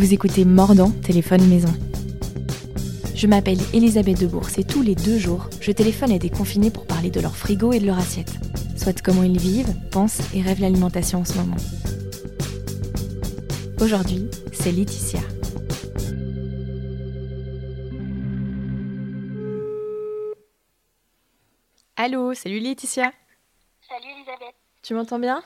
Vous écoutez Mordant, téléphone maison. Je m'appelle Elisabeth Debourse et tous les deux jours, je téléphone à des confinés pour parler de leur frigo et de leur assiette. Soit comment ils vivent, pensent et rêvent l'alimentation en ce moment. Aujourd'hui, c'est Laetitia. Allô, salut Laetitia. Salut Elisabeth. Tu m'entends bien?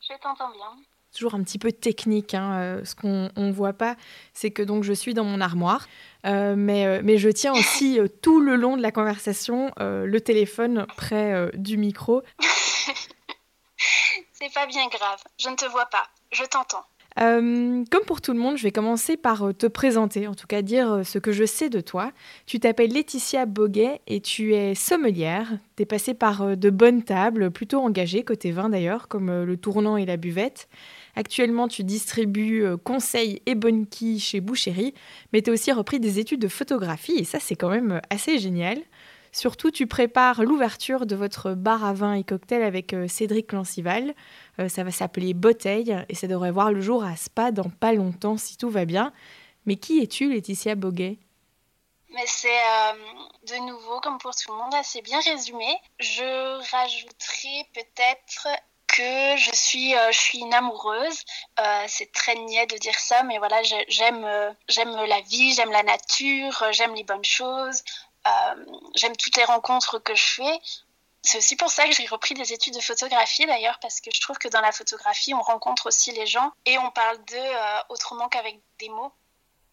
Je t'entends bien. Toujours un petit peu technique. Hein, euh, ce qu'on ne voit pas, c'est que donc je suis dans mon armoire, euh, mais, euh, mais je tiens aussi tout le long de la conversation le téléphone près du micro. c'est pas bien grave. Je ne te vois pas. Je t'entends. Euh, comme pour tout le monde, je vais commencer par te présenter, en tout cas dire ce que je sais de toi. Tu t'appelles Laetitia Boguet et tu es sommelière. Tu es passée par de bonnes tables, plutôt engagées, côté vin d'ailleurs, comme le tournant et la buvette. Actuellement, tu distribues conseils et bonnes quilles chez Boucherie, mais tu as aussi repris des études de photographie et ça, c'est quand même assez génial. Surtout, tu prépares l'ouverture de votre bar à vin et cocktail avec euh, Cédric Lancival. Euh, ça va s'appeler Bouteille et ça devrait voir le jour à Spa dans pas longtemps si tout va bien. Mais qui es-tu, Laetitia Boguet? Mais c'est euh, de nouveau, comme pour tout le monde, assez bien résumé. Je rajouterai peut-être que je suis, je suis une amoureuse. c'est très niais de dire ça, mais voilà, j'aime, j'aime la vie, j'aime la nature, j'aime les bonnes choses. Euh, j'aime toutes les rencontres que je fais. C'est aussi pour ça que j'ai repris des études de photographie d'ailleurs, parce que je trouve que dans la photographie, on rencontre aussi les gens et on parle d'eux euh, autrement qu'avec des mots.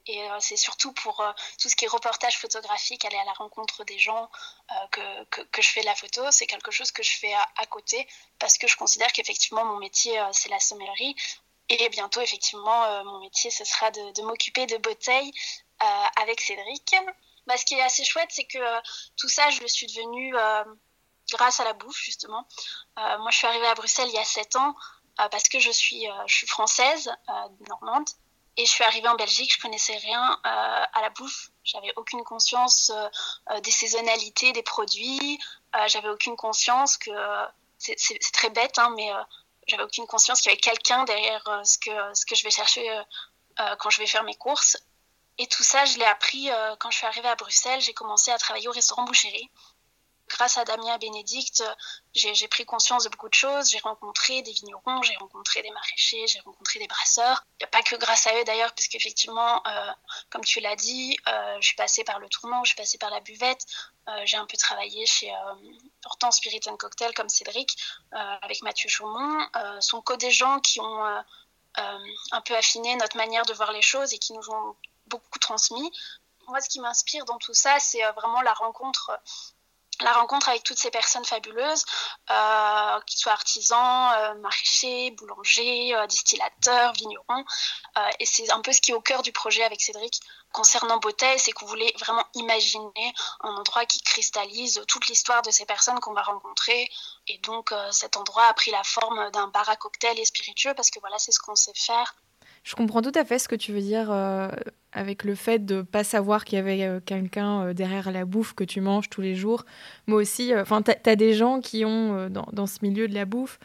Et euh, c'est surtout pour tout ce qui est reportage photographique, aller à la rencontre des gens que, que, je fais de la photo. C'est quelque chose que je fais à, côté parce que je considère qu'effectivement mon métier, c'est la sommellerie. Et bientôt, effectivement, mon métier, ce sera de, m'occuper de bouteilles avec Cédric. Bah, ce qui est assez chouette, c'est que euh, tout ça, je le suis devenue euh, grâce à la bouffe, justement. Euh, moi, je suis arrivée à Bruxelles il y a 7 ans parce que je suis, je suis française, normande. Et je suis arrivée en Belgique, je connaissais rien à la bouffe. J'avais aucune conscience des saisonnalités des produits. j'avais aucune conscience que c'est très bête, hein, mais j'avais aucune conscience qu'il y avait quelqu'un derrière ce que ce que je vais chercher quand je vais faire mes courses. Et tout ça, je l'ai appris euh, quand je suis arrivée à Bruxelles. J'ai commencé à travailler au restaurant Boucherie. Grâce à Damien Bénédicte, j'ai pris conscience de beaucoup de choses. J'ai rencontré des vignerons, j'ai rencontré des maraîchers, j'ai rencontré des brasseurs. Il n'y a pas que grâce à eux d'ailleurs, parce qu'effectivement, euh, comme tu l'as dit, euh, je suis passée par le tournant, je suis passée par la buvette. j'ai un peu travaillé chez Hortense Spirit Cocktail comme Cédric, avec Mathieu Chaumont. sont que des gens qui ont un peu affiné notre manière de voir les choses et qui nous ont beaucoup transmis. Moi, ce qui m'inspire dans tout ça, c'est euh, vraiment la rencontre la rencontre avec toutes ces personnes fabuleuses, euh, qu'ils soient artisans, euh, maraîchers, boulangers, distillateurs, vignerons. et c'est un peu ce qui est au cœur du projet avec Cédric concernant Beauté, c'est qu'on voulait vraiment imaginer un endroit qui cristallise toute l'histoire de ces personnes qu'on va rencontrer. Et donc cet endroit a pris la forme d'un bar à cocktail et spiritueux parce que voilà, c'est ce qu'on sait faire. Je comprends tout à fait ce que tu veux dire avec le fait de pas savoir qu'il y avait euh, quelqu'un euh, derrière la bouffe que tu manges tous les jours. Moi aussi, euh, enfin, tu as, des gens qui ont, dans, dans, ce milieu de la bouffe,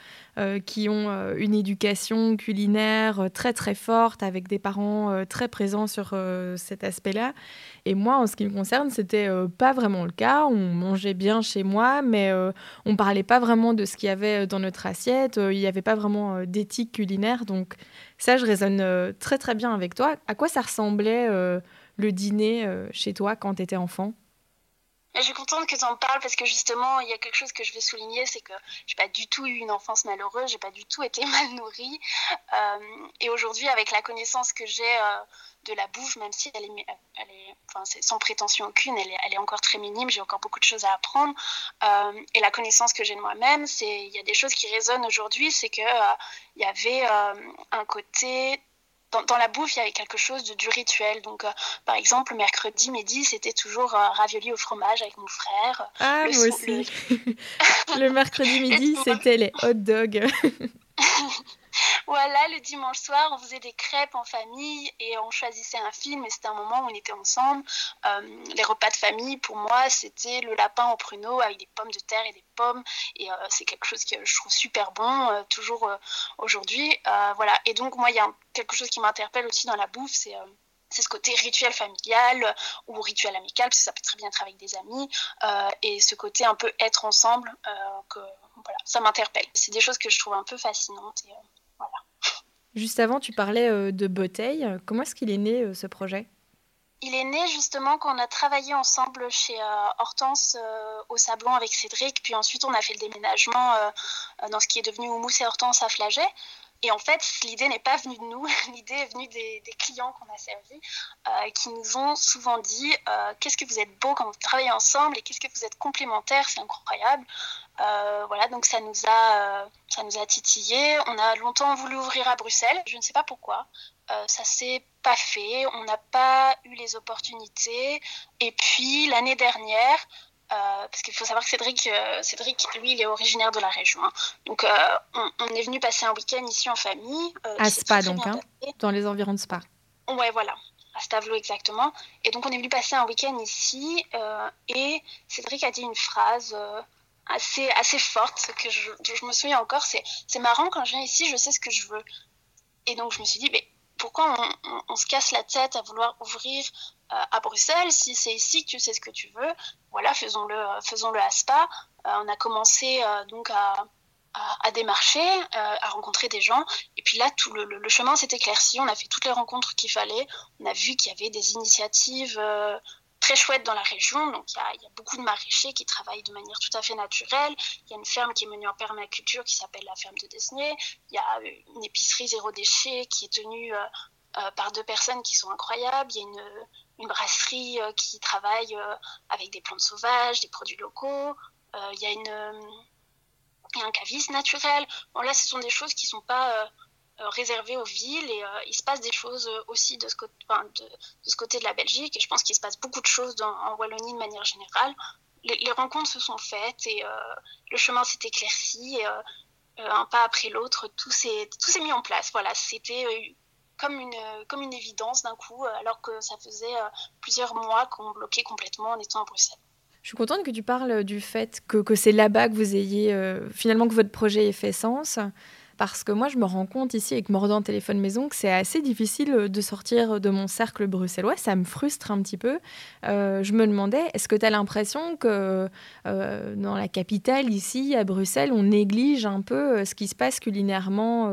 qui ont une éducation culinaire très très forte, avec des parents très présents sur cet aspect-là. Et moi, en ce qui me concerne, c'était pas vraiment le cas. On mangeait bien chez moi, mais on parlait pas vraiment de ce qu'il y avait dans notre assiette. Il n'y avait pas vraiment d'éthique culinaire. Donc ça, je résonne très très bien avec toi. À quoi ça ressemblait euh, le dîner euh, chez toi quand tu étais enfant? Je suis contente que tu en parles parce que justement, il y a quelque chose que je veux souligner, c'est que j'ai pas du tout eu une enfance malheureuse, j'ai pas du tout été mal nourrie. Euh, et aujourd'hui, avec la connaissance que j'ai de la bouffe, même si elle est, elle est enfin, sans prétention aucune, elle est, elle est, encore très minime, j'ai encore beaucoup de choses à apprendre. et la connaissance que j'ai de moi-même, il y a des choses qui résonnent aujourd'hui, c'est que il y avait un côté dans, la bouffe, il y avait quelque chose de, du rituel. Donc, euh, par exemple, mercredi midi, c'était toujours euh, ravioli au fromage avec mon frère. Ah, le moi aussi. Le... mercredi midi, c'était les hot dogs. voilà, le dimanche soir, on faisait des crêpes en famille et on choisissait un film et c'était un moment où on était ensemble. Euh, les repas de famille, pour moi, c'était le lapin au pruneau avec des pommes de terre et des pommes. Et euh, c'est quelque chose que je trouve super bon, euh, toujours aujourd'hui. voilà. Et donc, moi, il y a quelque chose qui m'interpelle aussi dans la bouffe, c'est ce côté rituel familial ou rituel amical, parce que ça peut très bien être avec des amis, et ce côté un peu être ensemble, que ça m'interpelle. C'est des choses que je trouve un peu fascinantes. Juste avant, tu parlais euh, de Bouteille. Comment est-ce qu'il est né euh, ce projet? Il est né justement quand on a travaillé ensemble chez euh, Hortense au Sablon avec Cédric, puis ensuite on a fait le déménagement dans ce qui est devenu Houmous et Hortense à Flaget. Et en fait, l'idée n'est pas venue de nous, l'idée est venue des, clients qu'on a servis, euh, qui nous ont souvent dit euh, qu'est-ce que vous êtes beau quand vous travaillez ensemble et qu'est-ce que vous êtes complémentaires, c'est incroyable. Euh, voilà, donc ça nous a, ça nous a titillé. On a longtemps voulu ouvrir à Bruxelles, je ne sais pas pourquoi. ça s'est pas fait, on n'a pas eu les opportunités. Et puis l'année dernière, parce qu'il faut savoir que Cédric, euh, Cédric, lui, il est originaire de la région. Hein. Donc, euh, on, est venu passer un week-end ici en famille. à Spa, donc, hein, dans les environs de Spa. Ouais, voilà, à Stavelot exactement. Et donc, on est venu passer un week-end ici et Cédric a dit une phrase assez, assez forte que je, je me souviens encore. C'est, c'est marrant, quand je viens ici, je sais ce que je veux. Et donc, je me suis dit, mais pourquoi on, se casse la tête à vouloir ouvrir euh, à Bruxelles si c'est ici que tu sais ce que tu veux Voilà, faisons-le, euh, faisons-le à Spa. Euh, on a commencé donc à, démarcher, à rencontrer des gens. Et puis là, tout le, chemin s'est éclairci. On a fait toutes les rencontres qu'il fallait. On a vu qu'il y avait des initiatives très chouette dans la région. Donc, il y, a beaucoup de maraîchers qui travaillent de manière tout à fait naturelle. Il y a une ferme qui est menée en permaculture qui s'appelle la ferme de Desnay. Il y a une épicerie zéro déchet qui est tenue euh, euh, par deux personnes qui sont incroyables. Il y a une, une brasserie euh, qui travaille avec des plantes sauvages, des produits locaux. il y a une, un caviste naturel. Bon, là, ce sont des choses qui ne sont pas euh, réservé aux villes et euh, il se passe des choses euh, aussi de ce, côté, de, la Belgique et je pense qu'il se passe beaucoup de choses en Wallonie de manière générale. Les, rencontres se sont faites et le chemin s'est éclairci et, un pas après l'autre, tout s'est mis en place. Voilà, c'était comme une, comme une évidence d'un coup, alors que ça faisait plusieurs mois qu'on bloquait complètement en étant à Bruxelles. Je suis contente que tu parles du fait que, que c'est là-bas que vous ayez finalement que votre projet ait fait sens parce que moi, je me rends compte ici avec Mordant Téléphone Maison que c'est assez difficile de sortir de mon cercle bruxellois. Ça me frustre un petit peu. Euh, je me demandais, est-ce que tu as l'impression que euh, dans la capitale, ici, à Bruxelles, on néglige un peu euh, ce qui se passe culinairement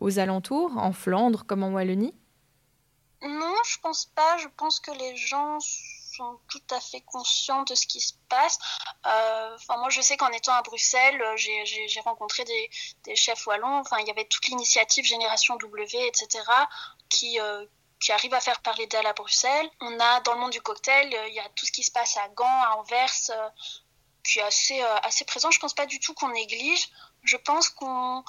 aux alentours, en Flandre comme en Wallonie? Non, je pense pas. Je pense que les gens sont tout à fait conscients de ce qui se passe. Euh, enfin, moi, je sais qu'en étant à Bruxelles, euh, j'ai rencontré des, chefs wallons. Enfin, il y avait toute l'initiative Génération W, etc., qui, euh, qui arrive à faire parler d'elle à Bruxelles. On a, dans le monde du cocktail, il y a tout ce qui se passe à Gand, à Anvers, qui est assez, assez présent. Je ne pense pas du tout qu'on néglige. Je pense qu'on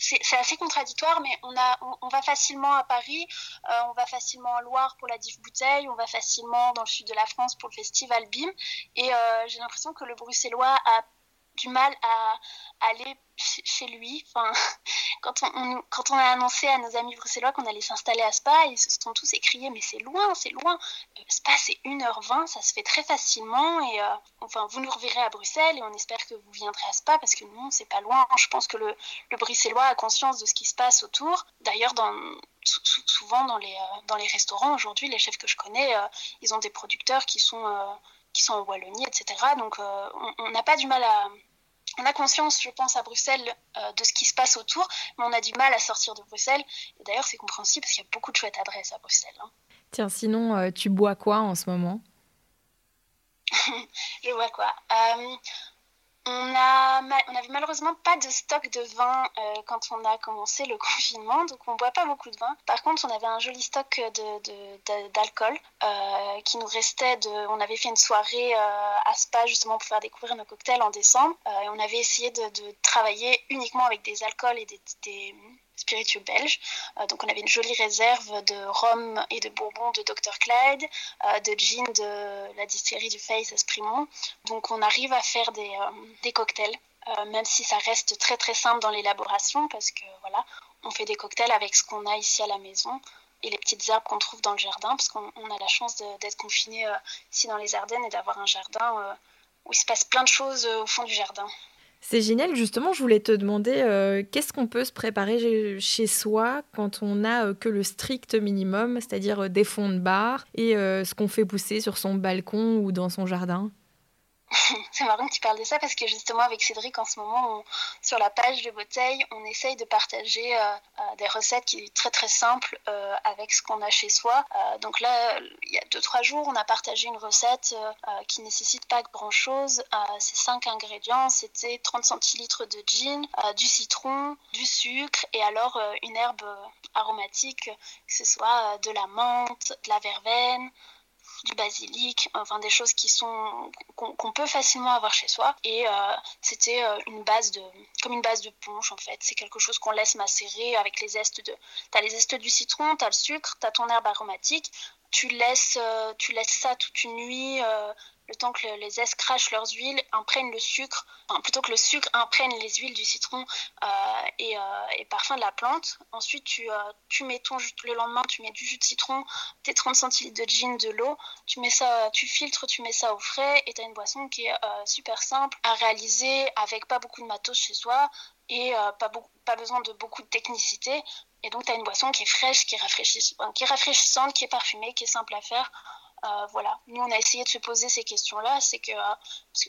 c'est assez contradictoire, mais on, a, on, va facilement à Paris, euh, on va facilement en Loire pour la Div Bouteille, on va facilement dans le sud de la France pour le festival BIM. Et euh, j'ai l'impression que le bruxellois a du mal à, aller chez lui. Enfin, quand, on, quand on a annoncé à nos amis bruxellois qu'on allait s'installer à Spa, ils se sont tous écriés Mais c'est loin, c'est loin. Euh, Spa, c'est 1h20, ça se fait très facilement. Et euh, enfin, vous nous reverrez à Bruxelles et on espère que vous viendrez à Spa parce que non, c'est pas loin. Je pense que le, bruxellois a conscience de ce qui se passe autour. D'ailleurs, dans, souvent dans les, euh, dans les restaurants aujourd'hui, les chefs que je connais, ils ont des producteurs qui sont qui sont en Wallonie, etc. Donc on n'a pas du mal à, on a conscience, je pense, à Bruxelles euh, de ce qui se passe autour, mais on a du mal à sortir de Bruxelles. Et d'ailleurs, c'est compréhensible parce qu'il y a beaucoup de chouettes adresses à Bruxelles. Hein. Tiens, sinon, euh, tu bois quoi en ce moment? Je bois quoi? Euh, on a, avait malheureusement pas de stock de vin euh, quand on a commencé le confinement, donc on boit pas beaucoup de vin. Par contre, on avait un joli stock d'alcool euh, qui nous restait. On avait fait une soirée euh, à Spa justement pour faire découvrir nos cocktails en décembre. et on avait essayé de, travailler uniquement avec des alcools et des spiritueux belge. Euh, donc on avait une jolie réserve de rhum et de bourbon de Dr Clyde, euh, de gin de la distillerie du Face Esprimont. Donc on arrive à faire des, euh, des cocktails. même si ça reste très très simple dans l'élaboration parce que voilà on fait des cocktails avec ce qu'on a ici à la maison et les petites herbes qu'on trouve dans le jardin, parce qu'on a la chance d'être confiné ici dans les Ardennes et d'avoir un jardin où il se passe plein de choses au fond du jardin. C'est génial, justement, je voulais te demander euh, qu'est-ce qu'on peut se préparer chez soi quand on n'a euh, que le strict minimum, c'est-à-dire euh, des fonds de bar et ce qu'on fait pousser sur son balcon ou dans son jardin? c'est marrant que tu parles de ça parce que justement avec Cédric en ce moment sur la page de bouteille on essaye de partager euh, euh, des recettes qui sont très très simples euh, avec ce qu'on a chez soi. donc là il y a 2-3 jours on a partagé une recette qui nécessite pas grand chose. c'est 5 ingrédients, c'était 30 centilitres de gin, du citron, du sucre et alors une herbe aromatique que ce soit de la menthe, de la verveine, du basilic, enfin des choses qui sont qu'on peut facilement avoir chez soi. Et euh, c'était euh, une base de, comme une base de punch en fait. C'est quelque chose qu'on laisse macérer avec les zestes de. T'as les zestes du citron, t'as le sucre, t'as ton herbe aromatique. Tu laisses, euh, tu laisses ça toute une nuit le temps que les zestes crachent leurs huiles, imprègnent le sucre, plutôt que le sucre imprègne les huiles du citron euh, et, euh, et, parfum de la plante. Ensuite, tu, euh, tu mets le lendemain, tu mets du jus de citron, tes 30 centilitres de gin, de l'eau, tu mets ça, tu filtres, tu mets ça au frais et tu as une boisson qui est super simple à réaliser avec pas beaucoup de matos chez soi et pas, pas besoin de beaucoup de technicité. Et donc, tu as une boisson qui est fraîche, qui est, qui est rafraîchissante, qui est parfumée, qui est simple à faire. Euh, voilà, nous on a essayé de se poser ces questions-là, c'est que euh,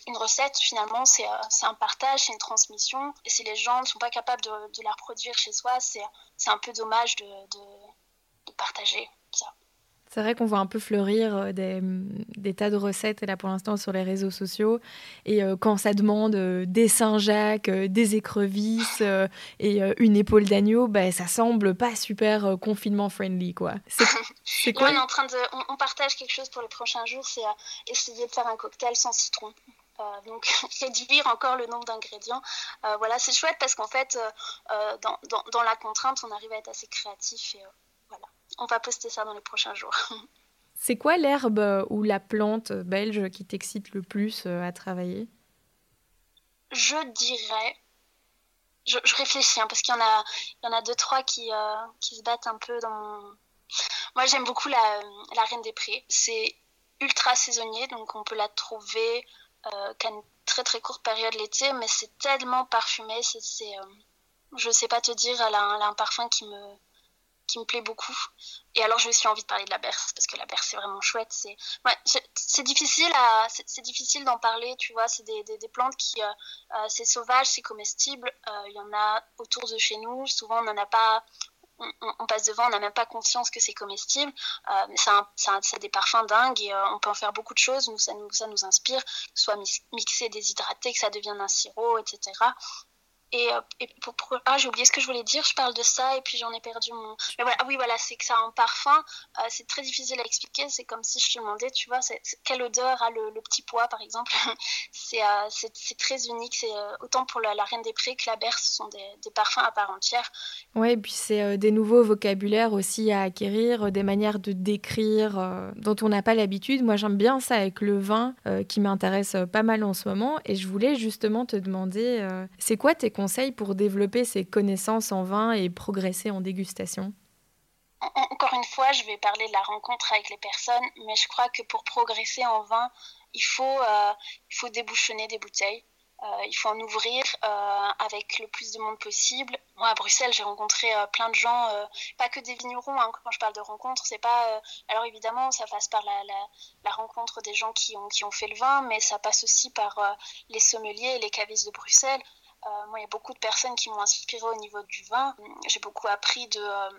une recette finalement c'est euh, un partage, c'est une transmission, et si les gens ne sont pas capables de, la reproduire chez soi, c'est un peu dommage de, de partager ça. C'est vrai qu'on voit un peu fleurir euh, des, tas de recettes là pour l'instant sur les réseaux sociaux. Et euh, quand ça demande euh, des Saint-Jacques, des écrevisses et une épaule d'agneau, ben, ça semble pas super confinement friendly quoi. C'est quoi on, est en train de, on, partage quelque chose pour les prochains jours, c'est essayer de faire un cocktail sans citron. donc réduire encore le nombre d'ingrédients. voilà, c'est chouette parce qu'en fait, dans, dans, dans, la contrainte, on arrive à être assez créatif et on va poster ça dans les prochains jours. C'est quoi l'herbe ou la plante belge qui t'excite le plus euh, à travailler? Je dirais. Je, réfléchis hein, parce qu'il y en a, il y en a deux trois qui, euh, qui se battent un peu dans. Moi, j'aime beaucoup la, la, Reine des Prés. C'est ultra saisonnier, donc on peut la trouver euh, qu'à une très très courte période l'été, mais c'est tellement parfumé. C'est, euh, je sais pas te dire, elle a un parfum qui me qui me plaît beaucoup. Et alors, j'ai aussi envie de parler de la berce, parce que la berce, c'est vraiment chouette. C'est c'est difficile, à... difficile d'en parler, tu vois. C'est des, des, plantes qui. Euh, euh, c'est sauvage, c'est comestible. Euh, il y en a autour de chez nous. Souvent, on n'en a pas. On, passe devant, on n'a même pas conscience que c'est comestible. mais ça, a des parfums dingues et on peut en faire beaucoup de choses. Nous, ça nous, ça nous inspire, que ce soit mixé, déshydraté, que ça devienne un sirop, etc. Euh, et pour, ah, j'ai oublié ce que je voulais dire, je parle de ça et puis j'en ai perdu mon. Mais voilà, ah oui, voilà, c'est que ça a un parfum, euh, c'est très difficile à expliquer. C'est comme si je te demandais, tu vois, quelle odeur a le, petit pois, par exemple. Euh, c'est très unique. C'est autant pour la, Reine des Prés que la Berce, ce sont des, des parfums à part entière. Ouais, et puis c'est des nouveaux vocabulaires aussi à acquérir, des manières de décrire dont on n'a pas l'habitude. Moi, j'aime bien ça avec le vin qui m'intéresse pas mal en ce moment. Et je voulais justement te demander, c'est quoi tes pour développer ses connaissances en vin et progresser en dégustation? Encore une fois, je vais parler de la rencontre avec les personnes, mais je crois que pour progresser en vin, il faut, euh, débouchonner des bouteilles. Euh, il faut en ouvrir euh, avec le plus de monde possible. Moi, à Bruxelles, j'ai rencontré euh, plein de gens, pas que des vignerons. Hein, quand je parle de rencontres, c'est pas. alors évidemment, ça passe par la, rencontre des gens qui ont, qui ont fait le vin, mais ça passe aussi par les sommeliers et les cavistes de Bruxelles. Euh, moi, il y a beaucoup de personnes qui m'ont inspiré au niveau du vin. J'ai beaucoup appris de, euh,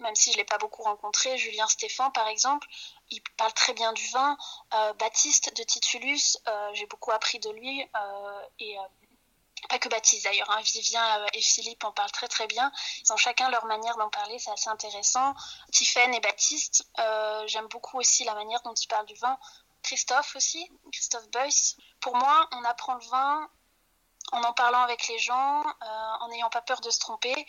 même si je ne l'ai pas beaucoup rencontré, Julien Stéphan, par exemple, il parle très bien du vin. Euh, Baptiste de Titulus, j'ai beaucoup appris de lui. et pas que Baptiste d'ailleurs, hein. Vivien et Philippe en parlent très très bien. Ils ont chacun leur manière d'en parler, c'est assez intéressant. Tiffaine et Baptiste, j'aime beaucoup aussi la manière dont ils parlent du vin. Christophe aussi, Christophe Beuys. Pour moi, on apprend le vin en en parlant avec les gens, euh, en n'ayant pas peur de se tromper.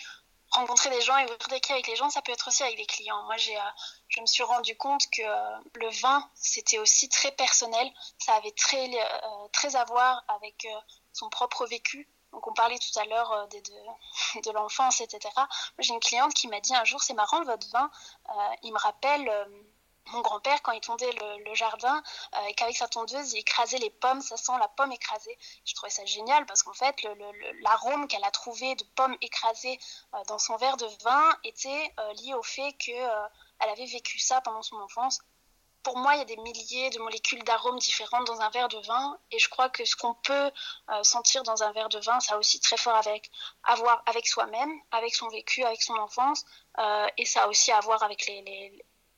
Rencontrer des gens et ouvrir des avec les gens, ça peut être aussi avec des clients. Moi, j'ai, euh, je me suis rendu compte que euh, le vin, c'était aussi très personnel. Ça avait très, très à voir avec son propre vécu. Donc on parlait tout à l'heure de, de, l'enfance, etc. J'ai une cliente qui m'a dit un jour, c'est marrant, votre vin, il me rappelle mon grand-père, quand il tondait le, jardin, euh, et qu'avec sa tondeuse, il écrasait les pommes, ça sent la pomme écrasée. Je trouvais ça génial parce qu'en fait, l'arôme qu'elle a trouvé de pommes écrasées euh, dans son verre de vin était euh, lié au fait qu'elle avait vécu ça pendant son enfance. Pour moi, il y a des milliers de molécules d'arômes différentes dans un verre de vin, et je crois que ce qu'on peut sentir dans un verre de vin, ça a aussi très fort avec, à voir avec soi-même, avec son vécu, avec son enfance, et ça a aussi à voir avec les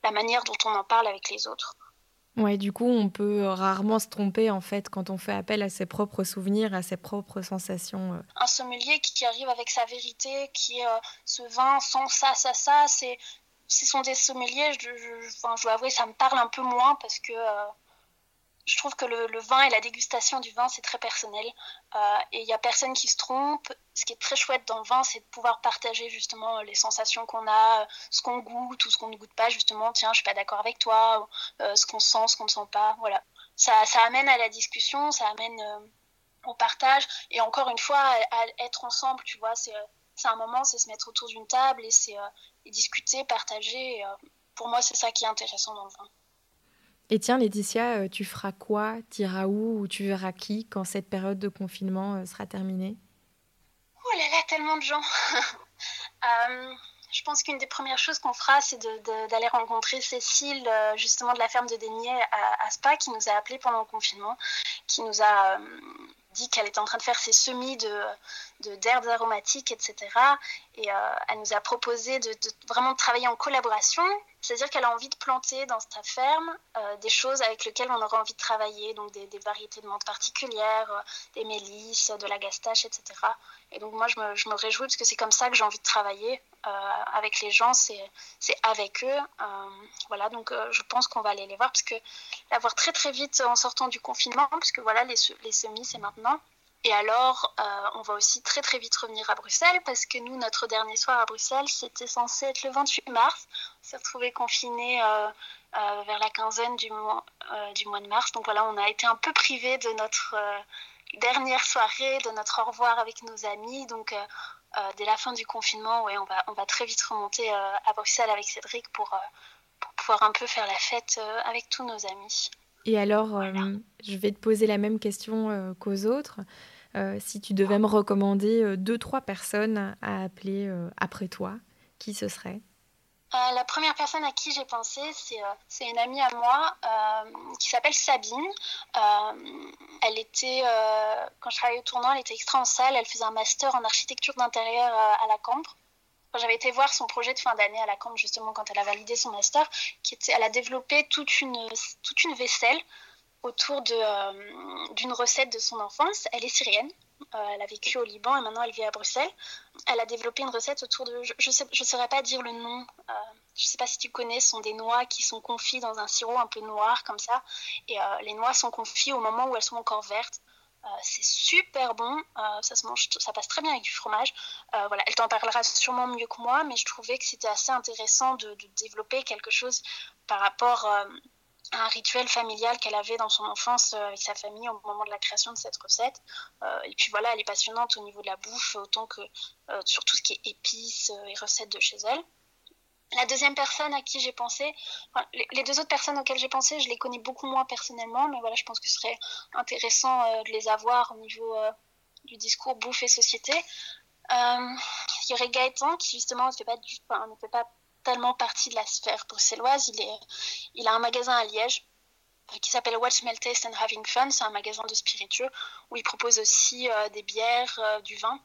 la manière dont on en parle avec les autres. Ouais, du coup, on peut rarement se tromper en fait quand on fait appel à ses propres souvenirs, à ses propres sensations. Euh. Un sommelier qui arrive avec sa vérité, qui est euh, ce vin sans ça, ça, ça, c'est, ce sont des sommeliers. Je, je, je, dois avouer, ça me parle un peu moins parce que euh, je trouve que le, vin et la dégustation du vin, c'est très personnel. Euh, et il n'y a personne qui se trompe. Ce qui est très chouette dans le vin, c'est de pouvoir partager justement les sensations qu'on a, ce qu'on goûte ou ce qu'on ne goûte pas, justement. Tiens, je suis pas d'accord avec toi, euh, ce qu'on sent, ce qu'on ne sent pas. Voilà. Ça, amène à la discussion, ça amène euh, au partage. Et encore une fois, à, être ensemble, tu vois, c'est un moment, c'est se mettre autour d'une table et c'est discuter, partager. pour moi, c'est ça qui est intéressant dans le vin. Et tiens, Laetitia, euh, tu feras quoi Tu iras où ou tu verras qui quand cette période de confinement euh, sera terminée? Oh là là, tellement de gens euh, Je pense qu'une des premières choses qu'on fera, c'est d'aller rencontrer Cécile, justement de la ferme de Dénier à, Spa, qui nous a appelés pendant le confinement, qui nous a dit qu'elle était en train de faire ses semis de d'herbes aromatiques, etc. Et elle nous a proposé de, de, vraiment travailler en collaboration c'est-à-dire qu'elle a envie de planter dans sa ferme euh, des choses avec lesquelles on aurait envie de travailler, donc des, variétés de menthe particulières, euh, des mélisses, de la gastache, etc. Et donc moi, je me, réjouis parce que c'est comme ça que j'ai envie de travailler euh, avec les gens, c'est avec eux. voilà, donc je pense qu'on va aller les voir parce que la voir très très vite en sortant du confinement, parce que voilà, les semis, c'est maintenant. Et alors, euh, on va aussi très très vite revenir à Bruxelles parce que nous, notre dernier soir à Bruxelles, c'était censé être le 28 mars. On s'est retrouvé confiné euh, euh, vers la quinzaine du mois, du mois de mars. Donc voilà, on a été un peu privé de notre dernière soirée, de notre au revoir avec nos amis. Donc dès la fin du confinement, ouais, on, va, on va très vite remonter à Bruxelles avec Cédric pour, pour pouvoir un peu faire la fête avec tous nos amis. Et alors, euh, je vais te poser la même question euh, qu'aux autres. Euh, si tu devais me recommander deux, trois personnes à appeler après toi, qui ce serait? La première personne à qui j'ai pensé, c'est une amie à moi qui s'appelle Sabine. elle était, quand je travaillais au tournant, elle était extra en salle. Elle faisait un master en architecture d'intérieur à la Cambre j'avais été voir son projet de fin d'année à la Cambre, justement, quand elle a validé son master, elle a développé toute une, toute une vaisselle autour euh, d'une recette de son enfance. Elle est syrienne. Euh, elle a vécu au Liban et maintenant elle vit à Bruxelles. Elle a développé une recette autour de. Je ne saurais pas dire le nom. Euh, je ne sais pas si tu connais, ce sont des noix qui sont confites dans un sirop un peu noir comme ça. Et les noix sont confites au moment où elles sont encore vertes. Euh, c'est super bon, euh, ça se mange, ça passe très bien avec du fromage. Euh, voilà, elle t'en parlera sûrement mieux que moi, mais je trouvais que c'était assez intéressant de, développer quelque chose par rapport à un rituel familial qu'elle avait dans son enfance avec sa famille au moment de la création de cette recette. et puis voilà, elle est passionnante au niveau de la bouffe, autant que sur tout ce qui est épices et recettes de chez elle. La deuxième personne à qui j'ai pensé, les deux autres personnes auxquelles j'ai pensé, je les connais beaucoup moins personnellement, mais voilà, je pense que ce serait intéressant euh, de les avoir au niveau euh, du discours bouffe et société. Euh, il y aurait Gaëtan qui justement ne fait pas, tellement partie de la sphère bruxelloise. Il, est, il a un magasin à Liège qui s'appelle Watch Smell Taste and Having Fun. C'est un magasin de spiritueux où il propose aussi des bières, du vin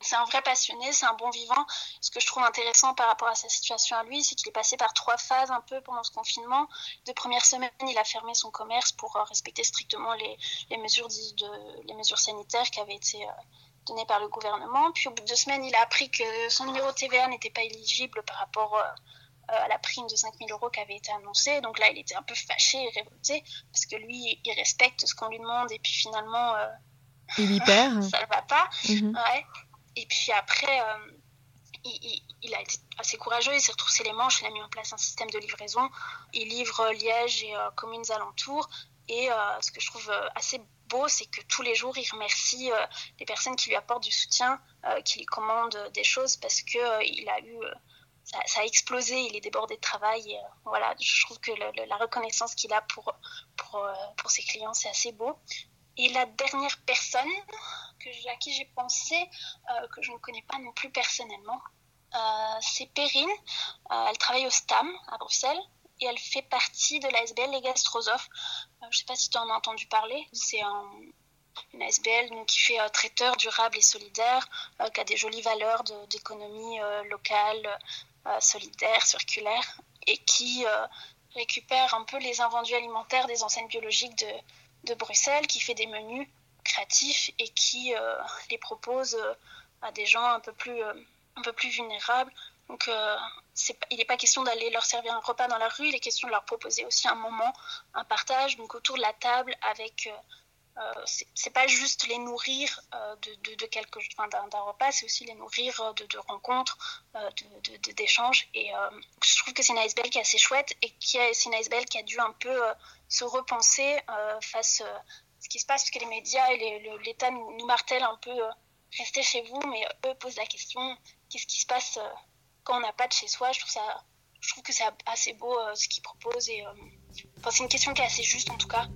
c'est un vrai passionné, c'est un bon vivant. Ce que je trouve intéressant par rapport à sa situation à lui, c'est qu'il est passé par trois phases un peu pendant ce confinement. De première semaine, il a fermé son commerce pour euh, respecter strictement les, mesures, de, les mesures sanitaires qui avaient été euh, données par le gouvernement. Puis au bout de deux semaines, il a appris que son numéro TVA n'était pas éligible par rapport euh, à la prime de 5000 euros qui avait été annoncée. Donc là, il était un peu fâché et révolté parce que lui, il respecte ce qu'on lui demande et puis finalement... il y perd. ça ne va pas. Ouais. Et puis après, euh, il, a été assez courageux, il s'est retroussé les manches, il a mis en place un système de livraison. Il livre Liège et euh, communes alentours. Et euh, ce que je trouve assez beau, c'est que tous les jours, il remercie les personnes qui lui apportent du soutien, qui lui commandent des choses parce que il a eu ça, a explosé, il est débordé de travail. Voilà, je trouve que la reconnaissance qu'il a pour, pour, pour ses clients, c'est assez beau. Et la dernière personne à qui j'ai pensé, que je ne connais pas non plus personnellement, c'est Perrine. elle travaille au STAM à Bruxelles et elle fait partie de l'ASBL Les. Euh, je ne sais pas si tu en as entendu parler. C'est un, une ASBL donc, qui fait euh, traiteur durable et solidaire, euh, qui a des jolies valeurs d'économie locale, solidaire, circulaire, et qui récupère un peu les invendus alimentaires des enseignes biologiques de, Bruxelles, qui fait des menus créatifs et qui les propose à des gens un peu plus, un peu plus vulnérables donc, euh, il n'est pas question d'aller leur servir un repas dans la rue, il est question de leur proposer aussi un moment, un partage, donc autour de la table avec. Euh, euh c'est pas juste les nourrir euh, de, de, enfin, d'un repas, c'est aussi les nourrir de, de rencontres, d'échanges. Et je trouve que c'est une iceberg qui est assez chouette et qui c'est une iceberg qui a dû un peu se repenser face ce qui se passe, parce que les médias et l'État nous, nous, martèlent un peu restez chez vous, mais eux posent la question qu'est-ce qui se passe quand on n'a pas de chez soi, je trouve, ça, je trouve que c'est assez beau euh, ce qu'ils proposent. Et, euh, c'est une question qui est assez juste en tout cas.